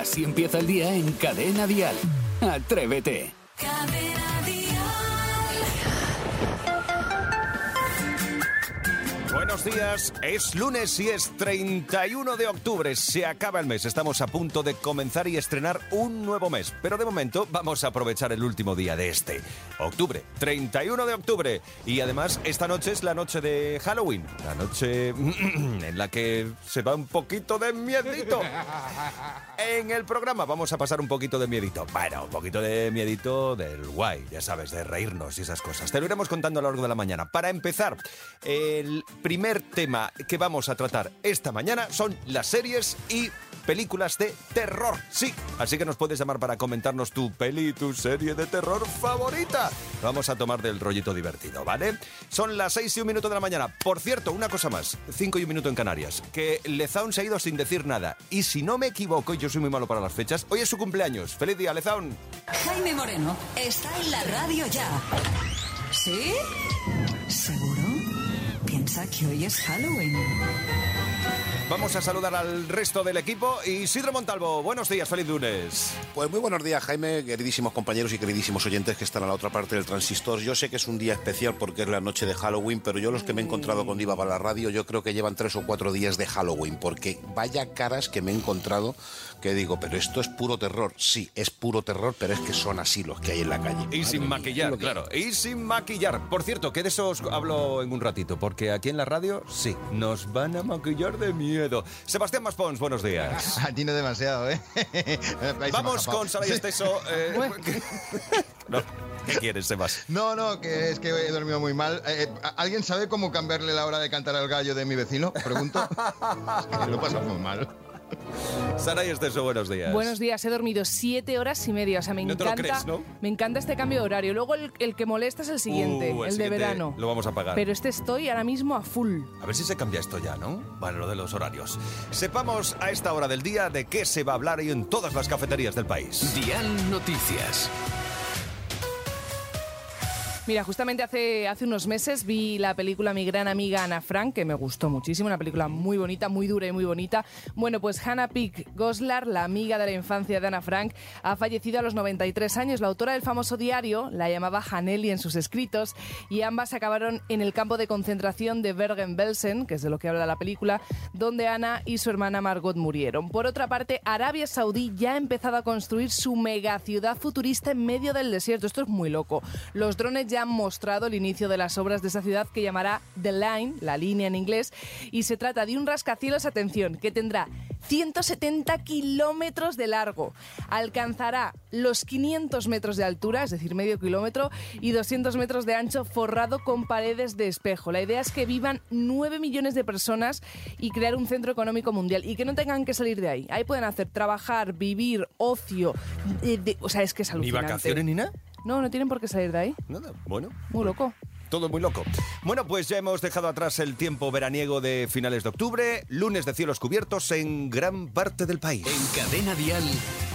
Así empieza el día en Cadena Dial. Atrévete. Buenos días, es lunes y es 31 de octubre, se acaba el mes, estamos a punto de comenzar y estrenar un nuevo mes, pero de momento vamos a aprovechar el último día de este, octubre, 31 de octubre, y además esta noche es la noche de Halloween, la noche en la que se va un poquito de miedito. En el programa vamos a pasar un poquito de miedito, bueno, un poquito de miedito del guay, ya sabes, de reírnos y esas cosas, te lo iremos contando a lo largo de la mañana. Para empezar, el primer tema que vamos a tratar esta mañana son las series y películas de terror. Sí, así que nos puedes llamar para comentarnos tu peli, tu serie de terror favorita. Vamos a tomar del rollito divertido, ¿vale? Son las 6 y un minuto de la mañana. Por cierto, una cosa más, 5 y un minuto en Canarias, que Lezaun se ha ido sin decir nada. Y si no me equivoco, y yo soy muy malo para las fechas, hoy es su cumpleaños. ¡Feliz día, Lezaun! Jaime Moreno está en la radio ya. ¿Sí? Que hoy es Halloween. Vamos a saludar al resto del equipo. Isidro Montalvo, buenos días, feliz lunes. Pues muy buenos días, Jaime, queridísimos compañeros y queridísimos oyentes que están a la otra parte del transistor. Yo sé que es un día especial porque es la noche de Halloween, pero yo los que me he encontrado cuando iba para la radio, yo creo que llevan tres o cuatro días de Halloween, porque vaya caras que me he encontrado que digo, pero esto es puro terror. Sí, es puro terror, pero es que son así los que hay en la calle. Y sin maquillar, claro. Y sin maquillar. Por cierto, que de eso os hablo en un ratito, porque aquí en la radio, sí, nos van a maquillar de miedo. Sebastián Maspons, buenos días. A ti no demasiado, ¿eh? Vamos con Sara y Esteso. eh, no, ¿Qué quieres, Sebas? No, no, que es que he dormido muy mal. Eh, ¿Alguien sabe cómo cambiarle la hora de cantar al gallo de mi vecino? Pregunto. Es que lo pasa muy mal. Sara y Esteso, buenos días. Buenos días, he dormido siete horas y media. O sea, me No te lo encanta. crees, ¿no? Me encanta este cambio de horario. Luego el, el que molesta es el siguiente, Uh, el, de siguiente verano. Lo vamos a pagar. Pero este estoy ahora mismo a full. A ver si se cambia esto ya, ¿no? Bueno, lo de los horarios. Sepamos a esta hora del día de qué se va a hablar hoy en todas las cafeterías del país. Dial Noticias. Mira, justamente hace, hace unos meses vi la película Mi gran amiga Ana Frank, que me gustó muchísimo, una película muy bonita, muy dura y muy bonita. Bueno, pues Hannah Pick Goslar, la amiga de la infancia de Ana Frank, ha fallecido a los 93 años. La autora del famoso diario la llamaba Haneli en sus escritos y ambas acabaron en el campo de concentración de Bergen-Belsen, que es de lo que habla la película, donde Ana y su hermana Margot murieron. Por otra parte, Arabia Saudí ya ha empezado a construir su megaciudad futurista en medio del desierto. Esto es muy loco. Los drones ya han mostrado el inicio de las obras de esa ciudad que llamará The Line, la línea en inglés, y se trata de un rascacielos, atención, que tendrá 170 kilómetros de largo, alcanzará los 500 metros de altura, es decir, medio kilómetro, y 200 metros de ancho forrado con paredes de espejo. La idea es que vivan 9 millones de personas y crear un centro económico mundial y que no tengan que salir de ahí. Ahí pueden hacer trabajar, vivir, ocio, de- de- o sea, es que es ¿Ni alucinante. vacaciones ni nada? No, no tienen por qué salir de ahí. Nada, bueno. Muy loco. Todo muy loco. Bueno, pues ya hemos dejado atrás el tiempo veraniego de finales de octubre, lunes de cielos cubiertos en gran parte del país. En Cadena Dial,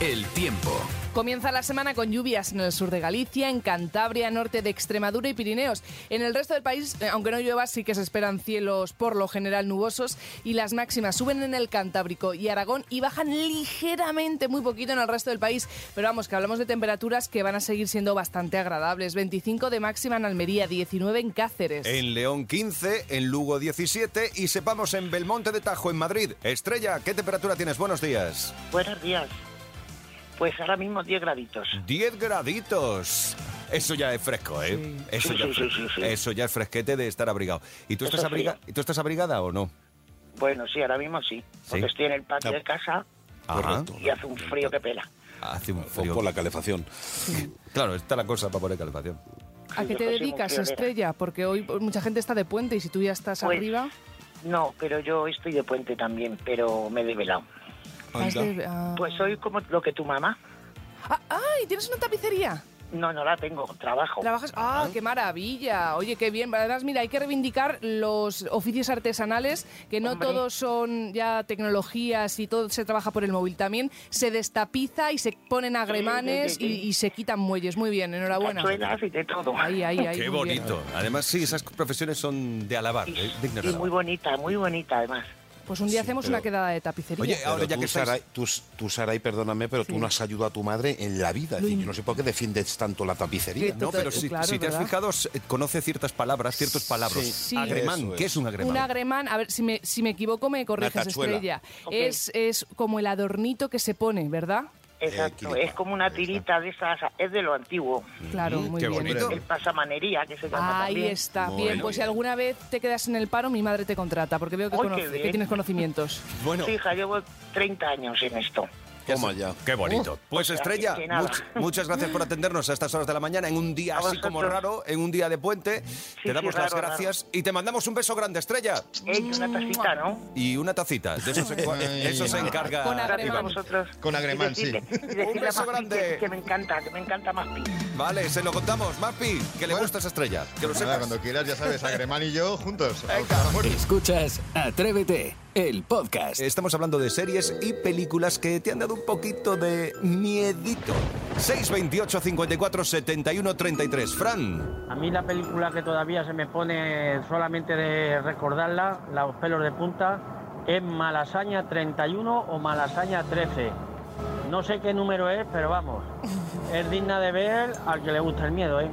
el tiempo. Comienza la semana con lluvias en el sur de Galicia, en Cantabria, norte de Extremadura y Pirineos. En el resto del país, eh, aunque no llueva, sí que se esperan cielos por lo general nubosos y las máximas suben en el Cantábrico y Aragón y bajan ligeramente, muy poquito en el resto del país. Pero vamos, que hablamos de temperaturas que van a seguir siendo bastante agradables. 25 de máxima en Almería, 19 en Cáceres. En León 15, en Lugo 17 y sepamos en Belmonte de Tajo, en Madrid. Estrella, ¿qué temperatura tienes? Buenos días. Buenos días. Pues ahora mismo 10 graditos. 10 graditos. Eso ya es fresco, ¿eh? Eso, Sí, ya sí, es sí, fre- sí, sí. eso ya es fresquete de estar abrigado. ¿Y tú, Eso estás abriga- ¿Y tú estás abrigada o no? Bueno, sí, ahora mismo sí. Porque Sí. estoy en el patio de casa Ajá. Y hace un frío que pela. Hace un O frío. por la calefacción. Claro, está la cosa para poner calefacción. ¿A qué te dedicas. Estrella? Porque hoy mucha gente está de puente y si tú ya estás Pues, arriba... No, pero yo estoy de puente también, pero me he desvelado. Ah. Pues soy como lo que tu mamá. Ah, ¡Ay! ¿Tienes una tapicería? No, no la tengo, trabajo. ¿Trabajas? ¡Ah, qué maravilla! Oye, qué bien. Además, mira, hay que reivindicar los oficios artesanales, que no Hombre. todos son ya tecnologías y todo se trabaja por el móvil. También se destapiza y se ponen agremanes sí, sí, sí. Y, y se quitan muelles. Muy bien, enhorabuena. Y de todo. Ahí, ahí, ahí. Qué bien. bonito. Además, sí, esas profesiones son de alabar, Y, ¿eh? de y muy bonita, muy bonita además. Pues un día Sí, hacemos pero- una quedada de tapicería. Oye, Pero ahora ya tú, que estáis- tú, tú, Saray, perdóname, pero tú no has ayudado a tu madre en la vida. Es decir, yo no sé por qué defiendes tanto la tapicería. No, pero si, claro, si te has fijado, s- conoce ciertas palabras, ciertos palabras. Sí. Agremán, ¿qué es. un agremán? Un agremán, a ver, si me, si me equivoco me corriges, tachuela. Estrella. Ok. Es, es como el adornito que se pone, ¿verdad? Exacto, es como una tirita de esas, es de lo antiguo. Claro, muy qué bien. bonito. El pasamanería, que se llama Ahí también. está. Muy bien, bien. pues si alguna vez te quedas en el paro, mi madre te contrata, porque veo que, conoce- tienes conocimientos. Bueno, Hija, llevo 30 años en esto. Toma ya. qué bonito. Pues Estrella, que nada. much- muchas gracias por atendernos a estas horas de la mañana en un día A así como raro, en un día de puente. te sí, damos las raro, gracias y te mandamos un beso grande, Estrella. He una tacita, ¿no? Y una tacita. De eso se, eso se encarga. Con agremán. Con agremán, Y decirle- sí. y decirle Un a beso grande. Que, que me encanta, que me encanta más Vale, se lo contamos. Mapi, que le gusta esa estrella. Que lo Nada, sepas. cuando quieras, ya sabes, Agremán y yo juntos. Escuchas Atrévete, el podcast. Estamos hablando de series y películas que te han dado un poquito de miedito. 628 54 71 33. Fran. A mí la película que todavía se me pone solamente de recordarla, los pelos de punta, es Malasaña 31 o Malasaña 13. No sé qué número es, pero vamos, es digna de ver al que le gusta el miedo, ¿eh?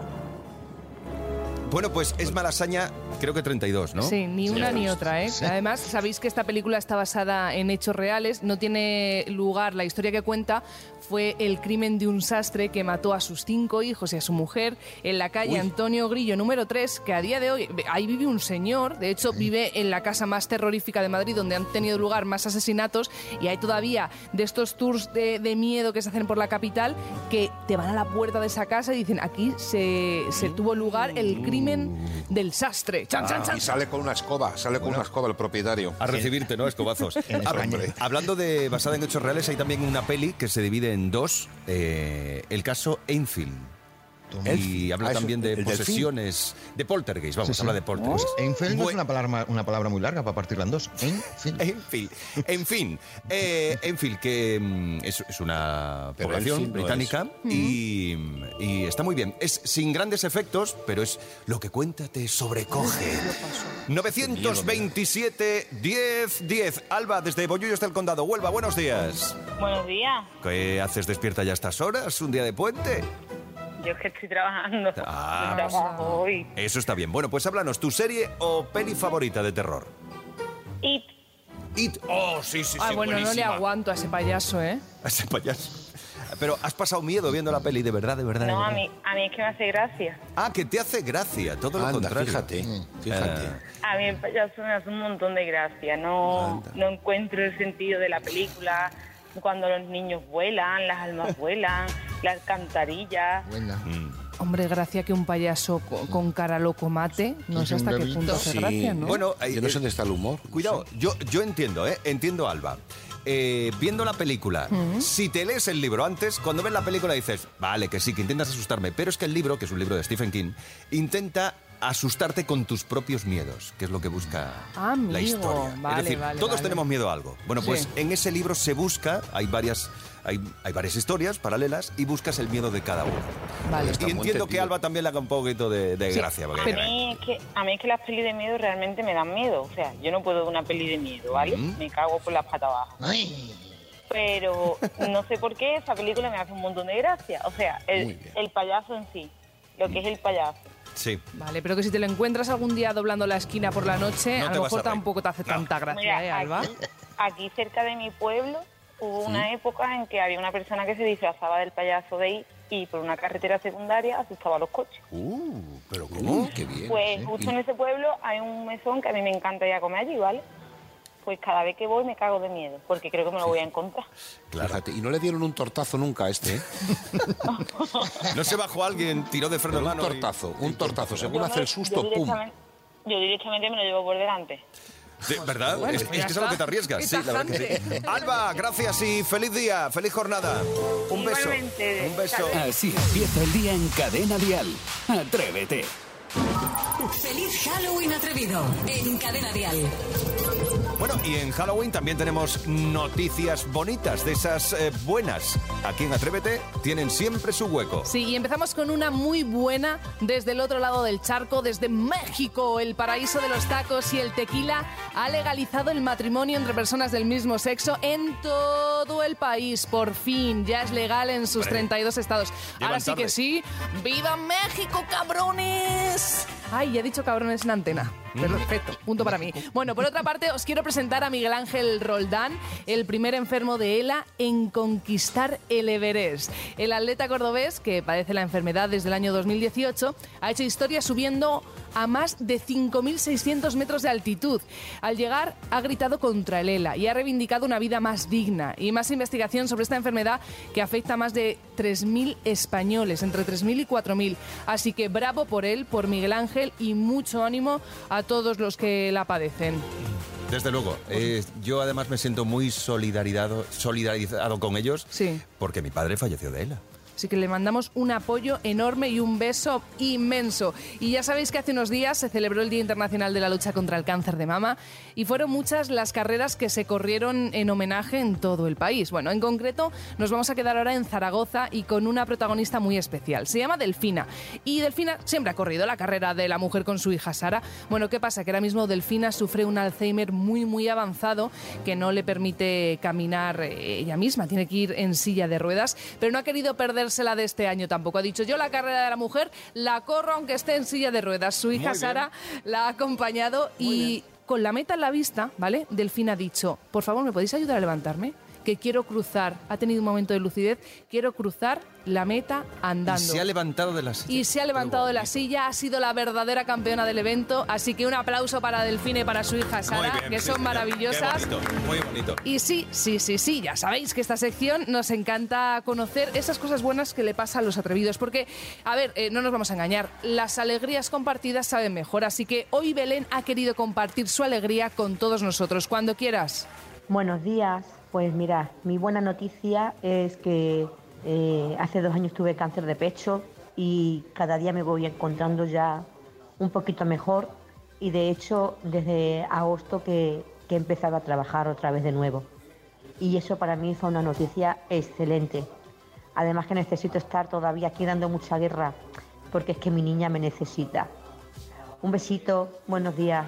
Bueno, pues es Malasaña, creo que 32, ¿no? Sí, ni una ni otra, ¿eh? Sí. Además, sabéis que esta película está basada en hechos reales, no tiene lugar, la historia que cuenta fue el crimen de un sastre que mató a sus cinco hijos y a su mujer en la calle Antonio Grillo número 3, que a día de hoy, ahí vive un señor, de hecho vive en la casa más terrorífica de Madrid, donde han tenido lugar más asesinatos, y hay todavía de estos tours de, de miedo que se hacen por la capital, que te van a la puerta de esa casa y dicen, aquí se, se tuvo lugar el crimen del sastre. Chan, chan, chan. Y sale con una escoba, sale con una escoba el propietario. A recibirte, ¿no? Escobazos. Hablando de basada en hechos reales, hay también una peli que se divide en dos. eh, el caso Enfield. Y habla Ah, eso, también de delfín. posesiones, de poltergeist, vamos, Sí, sí. habla de poltergeist. Enfield no es una palabra, una palabra muy larga para partirla en dos. Enfield. Enfield. En fin, eh, Enfield, que mm, es, es una Pero población no británica y, y está muy bien. Es sin grandes efectos, pero es lo que cuenta te sobrecoge. 927 10 10. Alba, desde Bollullos del Condado, Huelva, buenos días. Buenos días. ¿Qué haces despierta ya a estas horas? ¿Un día de puente? Yo es que estoy trabajando. Ah. Yo trabajo hoy. Eso está bien. Bueno, pues háblanos, ¿tu serie o peli favorita de terror? Y It. Oh, sí, sí, sí. Ah, bueno, no le aguanto a ese payaso, ¿eh? A ese payaso. Pero has pasado miedo viendo la peli, de verdad, de verdad. de no, a mí, a mí es que me hace gracia. Ah, que te hace gracia, todo lo contrario. fíjate, fíjate. A mí el payaso me hace un montón de gracia. No, no encuentro el sentido de la película. Cuando los niños vuelan, las almas vuelan, las alcantarillas. Buena. Hombre, gracia que un payaso co- con, cara loco mate. No sé hasta qué punto hace Sí. gracia, ¿no? Bueno, eh, Yo no sé dónde está el humor. Cuidado, yo, yo entiendo, ¿eh? Entiendo, Alba. Eh, viendo la película, si te lees el libro antes, cuando ves la película dices, vale, que sí, que intentas asustarme, pero es que el libro, que es un libro de Stephen King, intenta asustarte con tus propios miedos, que es lo que busca Ah, la historia. Vale, es decir, vale, todos vale. tenemos miedo a algo. Bueno, pues Sí. en ese libro se busca, hay varias, hay, hay varias historias paralelas y buscas el miedo de cada uno. Vale. Y entiendo que. Alba también le haga un poquito de, de Sí, gracia. A mí, es que, a mí es que las pelis de miedo realmente me dan miedo. O sea, yo no puedo ver una peli de miedo, ¿vale? Me cago por las patas abajo. Pero no sé por qué esa película me hace un montón de gracia. O sea, el payaso en sí, lo que es el payaso. Sí. Vale, pero que si te lo encuentras algún día doblando la esquina por la noche, No a lo mejor tampoco te hace tanta gracia, Mira, ¿eh, Alba? Aquí, aquí cerca de mi pueblo hubo una época en que había una persona que se disfrazaba del payaso de ahí y por una carretera secundaria asustaba a los coches. Uh, pero Uh, qué bien. Pues justo en ese pueblo hay un mesón que a mí me encanta ir a comer allí, ¿vale? Pues cada vez que voy me cago de miedo, porque creo que me lo voy a encontrar. Fíjate, y no le dieron un tortazo nunca a este, ¿eh? No se bajó alguien, tiró de freno de un mano. y- tortazo, un tortazo. Según Yo hace me- el susto, yo ¡pum! yo directamente me lo llevo por delante. Sí, ¿Verdad? Bueno, es, pues es que es a lo está. que te arriesgas. Sí, la verdad que sí. Alba, gracias y feliz día, feliz jornada. Un beso. Igualmente. Un beso. Así empieza el día en Cadena Dial. Atrévete. Feliz Halloween atrevido en Cadena Dial. Bueno, y en Halloween también tenemos noticias bonitas, de esas eh, buenas. Aquí en Atrévete tienen siempre su hueco. Sí, y empezamos con una muy buena desde el otro lado del charco, desde México, el paraíso de los tacos y el tequila ha legalizado el matrimonio entre personas del mismo sexo en todo el país. Por fin, ya es legal en sus 32 estados. Ahora sí que sí. ¡Viva México, cabrones! Ay, ya he dicho cabrones en antena. Perfecto, punto para mí. Bueno, por otra parte, os quiero presentar a Miguel Ángel Roldán, el primer enfermo de ELA en conquistar el Everest. El atleta cordobés, que padece la enfermedad desde el año 2018, ha hecho historia subiendo a más de 5.600 metros de altitud. Al llegar, ha gritado contra el ELA y ha reivindicado una vida más digna y más investigación sobre esta enfermedad que afecta a más de 3.000 españoles, entre 3.000 y 4.000. Así que bravo por él, por Miguel Ángel y mucho ánimo a todos los que la padecen. Desde luego. Eh, yo además me siento muy solidarizado, solidarizado con ellos Sí. porque mi padre falleció de ELA. Así que le mandamos un apoyo enorme y un beso inmenso. Y ya sabéis que hace unos días se celebró el Día Internacional de la Lucha contra el Cáncer de Mama y fueron muchas las carreras que se corrieron en homenaje en todo el país. Bueno, en concreto nos vamos a quedar ahora en Zaragoza y con una protagonista muy especial. Se llama Delfina. Y Delfina siempre ha corrido la carrera de la mujer con su hija Sara. Bueno, ¿qué pasa? Que ahora mismo Delfina sufre un Alzheimer muy, muy avanzado que no le permite caminar eh, ella misma. Tiene que ir en silla de ruedas, pero no ha querido perdérsela de este año tampoco. Ha dicho, yo la carrera de la mujer la corro aunque esté en silla de ruedas. Su hija. Sara la ha acompañado y con la meta en la vista, ¿vale? Delfina ha dicho, por favor, ¿me podéis ayudar a levantarme? Que quiero cruzar, ha tenido un momento de lucidez, quiero cruzar la meta andando. Y se ha levantado de la silla. Y se ha levantado de la silla, ha sido la verdadera campeona del evento, así que un aplauso para Delfina y para su hija Sara, bien, que son maravillosas. Qué bonito, muy bonito. Y sí, sí, sí, sí, ya sabéis que esta sección nos encanta conocer esas cosas buenas que le pasan a los atrevidos, porque, a ver, eh, no nos vamos a engañar, las alegrías compartidas saben mejor, así que hoy Belén ha querido compartir su alegría con todos nosotros, cuando quieras. Buenos días. Pues mira, mi buena noticia es que eh, hace dos años tuve cáncer de pecho y cada día me voy encontrando ya un poquito mejor y de hecho desde agosto que, que he empezado a trabajar otra vez de nuevo. Y eso para mí fue una noticia excelente. Además que necesito estar todavía aquí dando mucha guerra porque es que mi niña me necesita. Un besito, buenos días.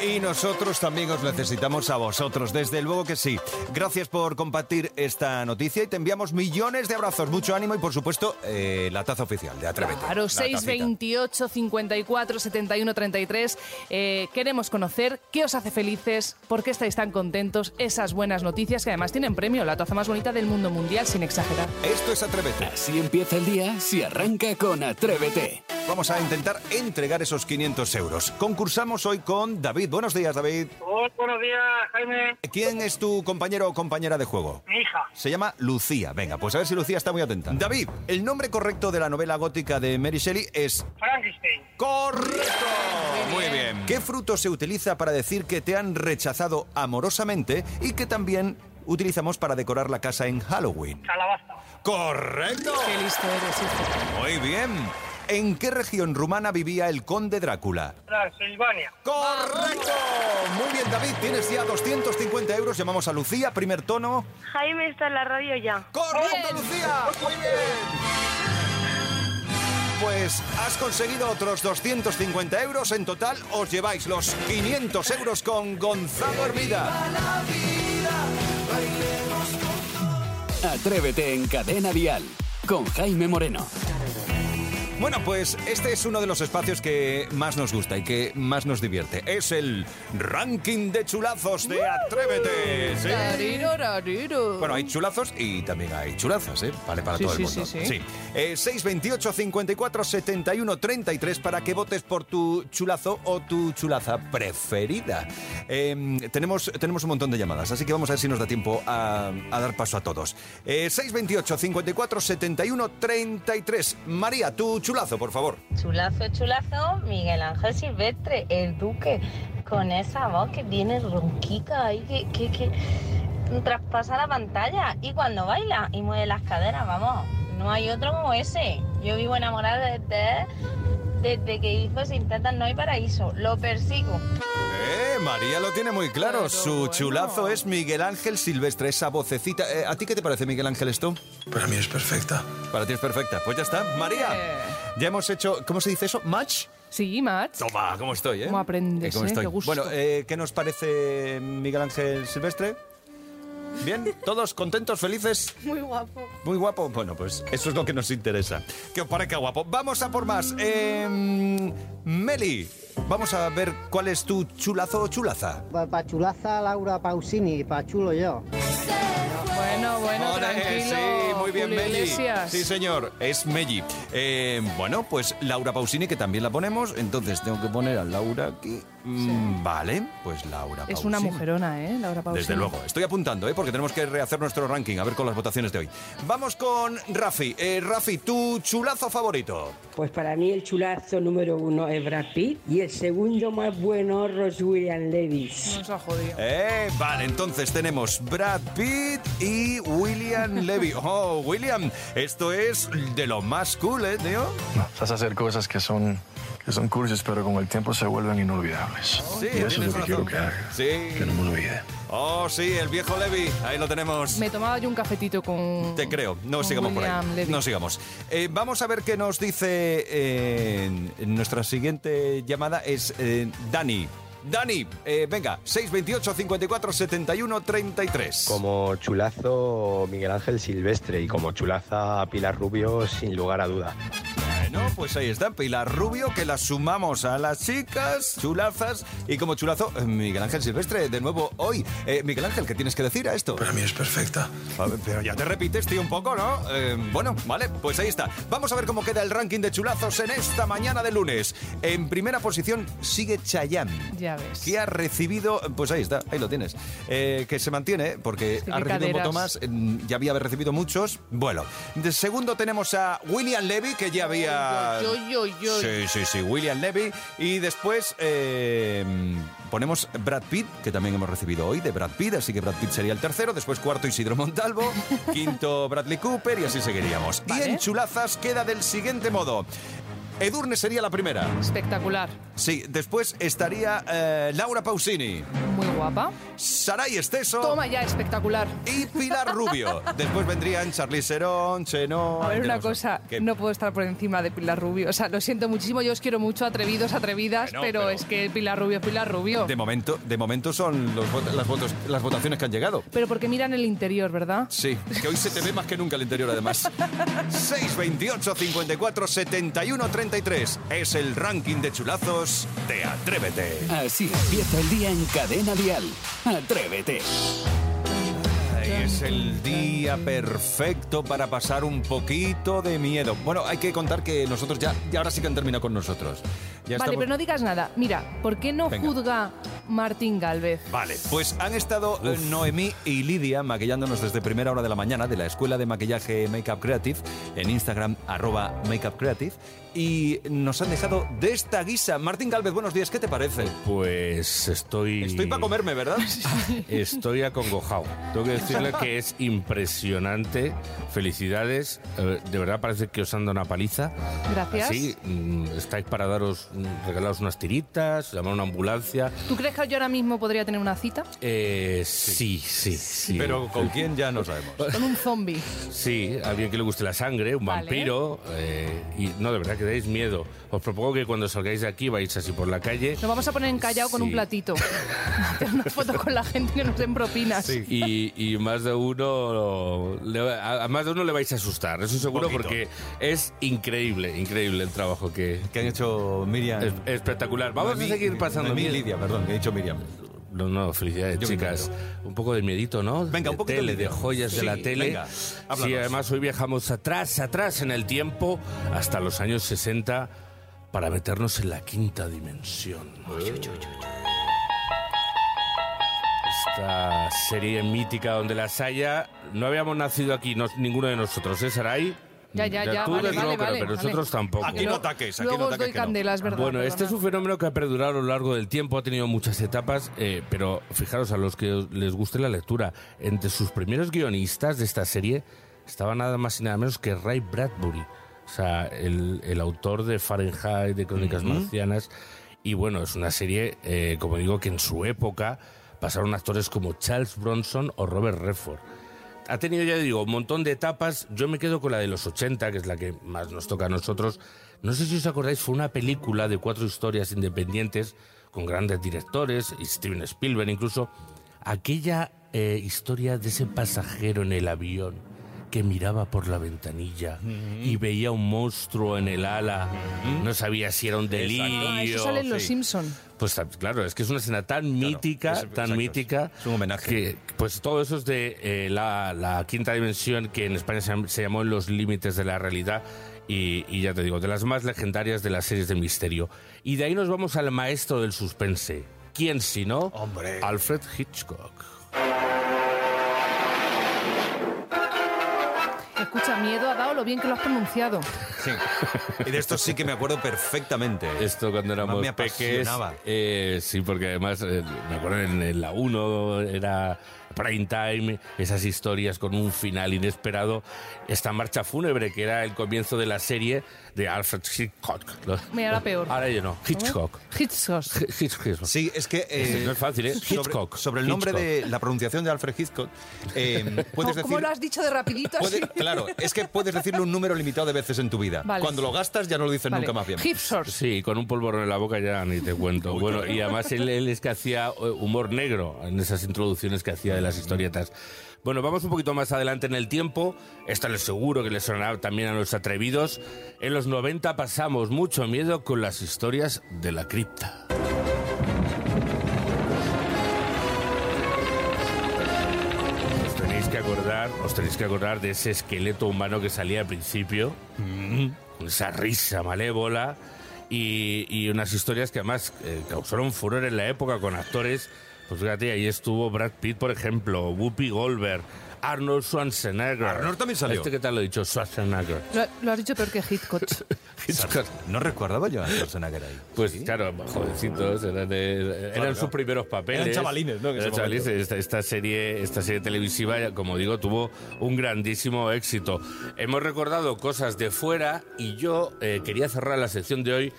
Y nosotros también os necesitamos a vosotros, desde luego que sí. Gracias por compartir esta noticia y te enviamos millones de abrazos, mucho ánimo y por supuesto eh, la taza oficial de Atrévete. Claro, La tacita. 628 54 71 33. Eh, queremos conocer qué os hace felices, por qué estáis tan contentos, esas buenas noticias que además tienen premio, la taza más bonita del mundo mundial, sin exagerar. Esto es Atrévete. Así empieza el día si arranca con Atrévete. Vamos a intentar entregar esos 500 euros. Concursamos hoy con David. Buenos días, David. Hola, buenos días, Jaime. ¿Quién es tu compañero o compañera de juego? Mi hija. Se llama Lucía. Venga, pues a ver si Lucía está muy atenta. David, el nombre correcto de la novela gótica de Mary Shelley es... Frankenstein. ¡Correcto! Muy bien. ¿Qué fruto se utiliza para decir que te han rechazado amorosamente y que también utilizamos para decorar la casa en Halloween? Calabaza. ¡Correcto! Qué listo eres, hijo. Muy bien. ¿En qué región rumana vivía el conde Drácula? Transilvania. ¡Correcto! Muy bien, David, tienes ya 250 euros. Llamamos a Lucía, primer tono. Jaime está en la radio ya. ¡Correcto, Lucía! ¡Muy bien! Pues has conseguido otros 250 euros. En total os lleváis los 500 euros con Gonzalo Hermida. Atrévete en Cadena Dial con Jaime Moreno. Bueno, pues este es uno de los espacios que más nos gusta y que más nos divierte. Es el ranking de chulazos de Atrévete. ¿sí? Bueno, hay chulazos y también hay chulazas, ¿eh? Vale para Sí, todo el mundo. sí, sí. Eh, 628 54 71 33 para que votes por tu chulazo o tu chulaza preferida. Eh, tenemos, tenemos un montón de llamadas, así que vamos a ver si nos da tiempo a, a dar paso a todos. Eh, 628 54 71 33. María, tu chulazo, por favor. Chulazo, chulazo, Miguel Ángel Silvestre, el duque, con esa voz que tiene ronquica ahí, que, que, traspasa la pantalla. Y cuando baila y mueve las caderas, vamos, no hay otro como ese. Yo vivo enamorada de, de- Desde que hizo Sin Tetas no hay paraíso. Lo persigo. Eh, María lo tiene muy claro. Su chulazo es Miguel Ángel Silvestre, esa vocecita. Eh, ¿A ti qué te parece, Miguel Ángel, esto? Para mí es perfecta. Para ti es perfecta. Pues ya está. María, ya hemos hecho, ¿cómo se dice eso? ¿Match? Sí, Matt. Toma, ¿cómo estoy, eh? ¿Cómo aprendes, Eh, ¿cómo eh? estoy? Qué gusto. Bueno, eh, ¿qué nos parece Miguel Ángel Silvestre? ¿Bien? ¿Todos contentos, felices? Muy guapo. Muy guapo. Bueno, pues eso es lo que nos interesa. Que os parezca guapo. Vamos a por más. Eh, Meli, vamos a ver cuál es tu chulazo o chulaza. Para chulaza Laura Pausini, para chulo yo. Bueno, bueno, tranquilo. Sí, muy bien, Julio Meli. Iglesias. Sí, señor, es Melli. Eh, bueno, pues Laura Pausini, que también la ponemos. Entonces tengo que poner a Laura aquí. Mm, Vale, pues Laura Es una Pausini. mujerona, ¿eh? Laura Pausini. Desde luego. Estoy apuntando, ¿eh? porque tenemos que rehacer nuestro ranking, a ver con las votaciones de hoy. Vamos con Rafi. Eh, Rafi, tu chulazo favorito. Pues para mí el chulazo número uno es Brad Pitt y el segundo más bueno Ross William Levis. Nos ha jodido. Eh, vale, entonces tenemos Brad Pitt y William Levy. Oh, William, esto es de lo más cool, ¿eh, tío? Vas a hacer cosas que son, que son cursis, pero con el tiempo se vuelven inolvidables. Sí, y eso es lo que quiero razón. que haga. Sí. Que no me olvide. Oh, sí, el viejo Levy. Ahí lo tenemos. Me tomaba yo un cafetito con. Te creo. No sigamos por William ahí. Levy. No sigamos. Eh, vamos a ver qué nos dice eh, en nuestra siguiente llamada. Es eh, Dani. Dani, eh, venga, 628 54 71 33. Como chulazo Miguel Ángel Silvestre y como chulaza Pilar Rubio, sin lugar a duda. Bueno, pues ahí está, Pilar Rubio, que la sumamos a las chicas, chulazas, y como chulazo, eh, Miguel Ángel Silvestre, de nuevo hoy. Eh, Miguel Ángel, ¿qué tienes que decir a esto? Para mí es perfecta. A ver, pero ya te repites, tío, un poco, ¿no? Eh, bueno, vale, pues ahí está. Vamos a ver cómo queda el ranking de chulazos en esta mañana de lunes. En primera posición sigue Chayanne. Ya ves. que ha recibido, pues ahí está, ahí lo tienes, Eh, que se mantiene porque Sí, ha recibido un voto caderas. más, eh, ya había recibido muchos. Bueno, de segundo tenemos a William Levy, que ya había... Yo, yo, yo. Sí, sí, sí, William Levy. Y después eh, ponemos Brad Pitt, que también hemos recibido hoy de Brad Pitt, así que Brad Pitt sería el tercero. Después cuarto Isidro Montalvo, quinto Bradley Cooper y así seguiríamos. Y en chulazas queda del siguiente modo. Edurne sería la primera. Espectacular. Sí, después estaría eh, Laura Pausini, Muy guapa. Saray Esteso Toma ya, espectacular. y Pilar Rubio. Después vendrían Charlize Theron, Cheno... A ver, una cosa, ¿Qué? no puedo estar por encima de Pilar Rubio. O sea, lo siento muchísimo, yo os quiero mucho, atrevidos, atrevidas, Bueno, pero, pero- es que Pilar Rubio es Pilar Rubio. De momento, de momento son los las, votos, las votaciones que han llegado. Pero porque miran el interior, ¿verdad? Sí, que hoy se te ve más que nunca el interior además. 628 54 71 33 es el ranking de chulazos de Atrévete. Así empieza el día en Cadena Dial. Atrévete. Es el día perfecto para pasar un poquito de miedo. Bueno, hay que contar que nosotros ya, ya ahora sí que han terminado con nosotros. Ya vale, estamos- pero no digas nada. Mira, ¿por qué no Venga. juzga Martín Galvez? Vale, pues han estado eh, Noemí y Lidia maquillándonos desde primera hora de la mañana de la Escuela de Maquillaje Makeup Creative en Instagram, arroba Makeup Creative, y nos han dejado de esta guisa. Martín Galvez, buenos días, ¿qué te parece? Pues estoy... Estoy para comerme, ¿verdad? Estoy acongojado. Tengo que decirle que es impresionante. Felicidades. De verdad parece que os han dado una paliza. Gracias. Sí, estáis para daros, mm, regalaros unas tiritas, llamar a una ambulancia. ¿Tú crees que yo ahora mismo podría tener una cita? Eh, sí, sí, sí. Pero ¿con quién ya no sabemos? Con un zombie. Sí, alguien que le guste la sangre, un Vale. vampiro. eh, y no, de verdad que dais miedo. Os propongo que cuando salgáis de aquí vais así por la calle. Nos vamos a poner encallado con Sí. un platito. Hacer una foto con la gente que nos den propinas. Y, y más de uno le- a, a más de uno le vais a asustar, eso seguro, Poquito. porque es increíble, increíble el trabajo que, que han hecho Miriam. Es, espectacular. Vamos Noemí- a seguir pasando. Noemí y miedo. Lidia, perdón, que he dicho Miriam. No, no, felicidades, Yo chicas. Un poco de miedito, ¿no? Venga, un poquito de tele, de, joyas de la tele. venga, sí, además hoy viajamos atrás, atrás en el tiempo, hasta los años 60, para meternos en la quinta dimensión. Esta serie mítica donde las haya. No habíamos nacido aquí, no- ninguno de nosotros, ¿eh, Saray? Ya, ya, ya, tú vale, desde pero vale. nosotros tampoco. Aquí no ataques, aquí Luego no os ataques que no. candela, es verdad. Bueno, este es un fenómeno que ha perdurado a lo largo del tiempo, ha tenido muchas etapas, eh, pero fijaros, a los que os- les guste la lectura, entre sus primeros guionistas de esta serie estaba nada más y nada menos que Ray Bradbury. o sea, el, el autor de Fahrenheit, de Crónicas. Marcianas. Y bueno, es una serie, eh, como digo, que en su época pasaron actores como Charles Bronson o Robert Redford. Ha tenido, ya digo, un montón de etapas. Yo me quedo con la de los 80, que es la que más nos toca a nosotros. No sé si os acordáis, fue una película de cuatro historias independientes con grandes directores, y Steven Spielberg incluso. Aquella eh, historia de ese pasajero en el avión que miraba por la ventanilla y veía un monstruo en el ala. No sabía si era un delirio. Ah, eso sale en Los Sí. Simpson. Pues ta- claro, es que es una escena tan mítica, es- tan exacto, mítica. es un homenaje. Que, pues todo eso es de eh, la, la quinta dimensión que en España se, se llamó En los límites de la realidad. Y, y ya te digo, de las más legendarias de las series de misterio. Y de ahí nos vamos al maestro del suspense. ¿Quién si no? Hombre. Alfred Hitchcock. Escucha, miedo ha dado lo bien que lo has pronunciado. Sí. Y de esto sí que me acuerdo perfectamente. Esto cuando éramos me peques. eh, sí, porque además, eh, me acuerdo en, en la 1 era prime time, esas historias con un final inesperado. Esta marcha fúnebre que era el comienzo de la serie de Alfred Hitchcock. Mira, era peor. Ahora yo no, Hitchcock. Hitchcock. Hitchcock. Sí, es que... eh, no es fácil, ¿eh? sobre- Hitchcock. Sobre, el nombre Hitchcock. de la pronunciación de Alfred Hitchcock, eh, puedes ¿Cómo, decir... lo has dicho de rapidito así? puede- claro, es que puedes decirle un número limitado de veces en tu vida. Vale. Cuando lo gastas ya no lo dices Vale. nunca más bien. Hitchcock. Sí, con un polvorón en la boca ya ni te cuento. bueno, y además él, él es que hacía eh, humor negro en esas introducciones que hacía de las historietas. Bueno, vamos un poquito más adelante en el tiempo. Esto les seguro que les sonará también a los atrevidos. En los 90 pasamos mucho miedo con las historias de la cripta. Os tenéis que acordar, os tenéis que acordar de ese esqueleto humano que salía al principio, con esa risa malévola y, y unas historias que además eh, causaron furor en la época con actores. Pues fíjate, ahí estuvo Brad Pitt, por ejemplo, Whoopi Goldberg, Arnold Schwarzenegger. Arnold también salió. ¿Este qué tal lo he dicho? Schwarzenegger. Lo, lo has dicho peor que Hitchcock. Hitchcock. No recordaba yo a Schwarzenegger ahí. Pues claro, jovencitos, eran, de- eran claro. sus primeros papeles. Eran chavalines, ¿no? Eran chavalines. esta serie, esta serie televisiva, como digo, tuvo un grandísimo éxito. Hemos recordado cosas de fuera y yo eh, quería cerrar la sección de hoy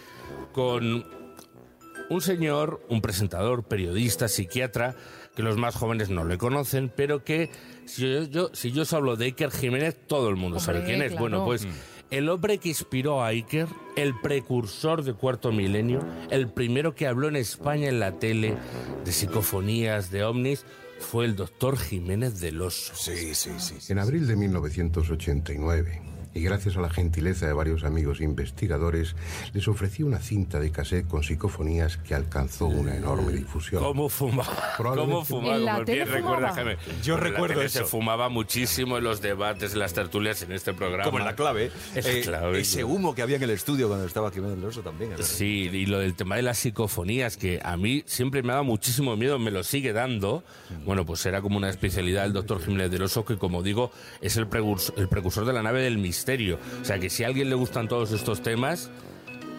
con un señor, un presentador, periodista, psiquiatra, que los más jóvenes no le conocen, pero que si yo, yo- si yo os hablo de Iker Jiménez, todo el mundo sabe quién es. claro. Bueno, pues Mm. el hombre que inspiró a Iker, el precursor de Cuarto Milenio, el primero que habló en España en la tele de psicofonías, de ovnis, fue el doctor Jiménez del Oso. Sí, sí, sí. En abril de 1989, y gracias a la gentileza de varios amigos investigadores, les ofrecí una cinta de cassette con psicofonías que alcanzó una enorme difusión. ¿Cómo fumaba? ¿Cómo fumaba? ¿En la Como bien recuerda? Jaime. Yo En la recuerdo tele eso. Se fumaba muchísimo en los debates, en las tertulias, en este programa. Como en la clave. Es Eh, clave. Ese humo que había en el estudio cuando estaba Jiménez del Oso también. verdad. Sí, y lo del tema de las psicofonías, que a mí siempre me ha dado muchísimo miedo, me lo sigue dando. Bueno, pues era como una especialidad del doctor Jiménez del Oso, que como digo, es el precursor, el precursor de la nave del misterio. O sea, que si a alguien le gustan todos estos temas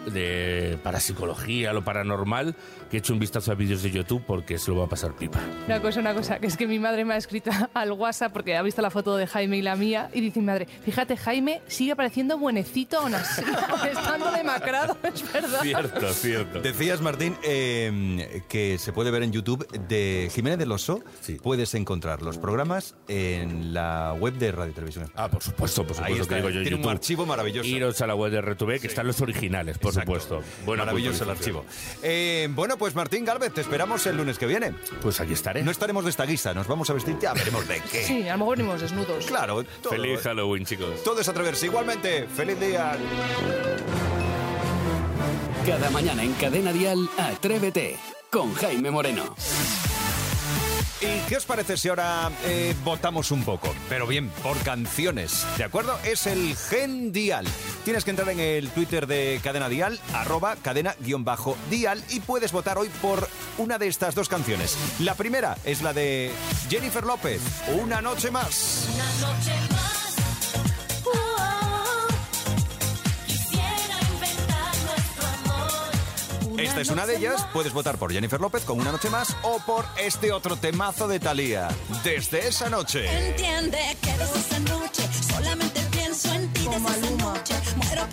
de parapsicología, lo paranormal, que eche un vistazo a vídeos de YouTube porque se lo va a pasar pipa. Una cosa, una cosa, que es que mi madre me ha escrito al WhatsApp porque ha visto la foto de Jaime y la mía y dice mi madre, fíjate, Jaime sigue pareciendo buenecito aún así, estando demacrado, es verdad. Cierto, cierto. Decías, Martín, eh, que se puede ver en YouTube de Jiménez del Oso. Puedes encontrar los programas en la web de Radio Televisión Española. Ah, por supuesto, por Ahí supuesto está, que digo yo. Tiene un YouTube. archivo maravilloso. Iros a la web de RTV, que están los originales, por Exacto. supuesto. Buena Maravilloso el archivo. Eh, bueno, pues Martín Galvez, te esperamos el lunes que viene. Pues aquí estaré. No estaremos de esta guisa, nos vamos a vestir, ya veremos de qué. Sí, a lo mejor venimos desnudos. Claro, todo, Feliz Halloween, chicos. todo es atreverse. Igualmente, feliz día. Cada mañana en Cadena Dial, Atrévete con Jaime Moreno. ¿Y qué os parece si ahora eh, votamos un poco? Pero bien, por canciones, ¿de acuerdo? Es el Gen Dial. Tienes que entrar en el Twitter de Cadena Dial, arroba cadena-dial, y puedes votar hoy por una de estas dos canciones. La primera es la de Jennifer López, Una noche más. Una noche más. Amor. Esta es una de ellas. Puedes votar por Jennifer López con Una noche más o por este otro temazo de Thalía, Desde esa noche. Entiende que desde esa noche solamente pienso en ti desde esa noche. Muero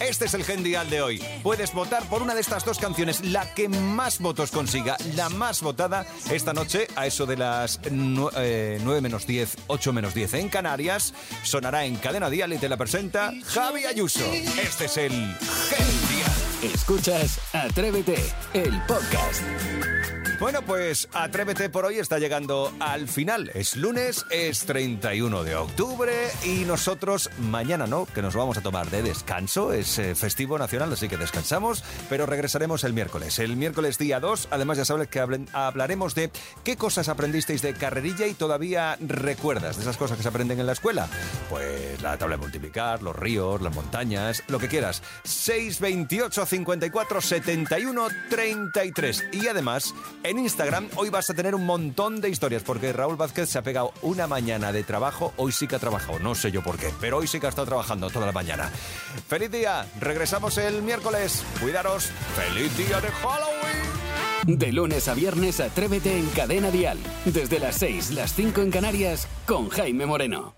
Este es el Gendial de hoy. Puedes votar por una de estas dos canciones, la que más votos consiga, la más votada esta noche a eso de las 9 menos 10, 8 menos 10 en Canarias. Sonará en Cadena Dial y te la presenta Javi Ayuso. Este es el Gendial. Escuchas Atrévete, el podcast. Bueno, pues Atrévete por hoy está llegando al final. Es lunes, es 31 de octubre y nosotros mañana no, que nos vamos a tomar de descanso. Es eh, festivo nacional, así que descansamos, pero regresaremos el miércoles. El miércoles día 2, además ya sabes que hablaremos de qué cosas aprendisteis de carrerilla y todavía recuerdas de esas cosas que se aprenden en la escuela. Pues la tabla de multiplicar, los ríos, las montañas, lo que quieras. 628 54 71 33. Y además, en Instagram hoy vas a tener un montón de historias porque Raúl Vázquez se ha pegado una mañana de trabajo. Hoy sí que ha trabajado, no sé yo por qué, pero hoy sí que ha estado trabajando toda la mañana. ¡Feliz día! Regresamos el miércoles. Cuidaros. ¡Feliz día de Halloween! De lunes a viernes, Atrévete en Cadena Dial. Desde las 6, las 5 en Canarias, con Jaime Moreno.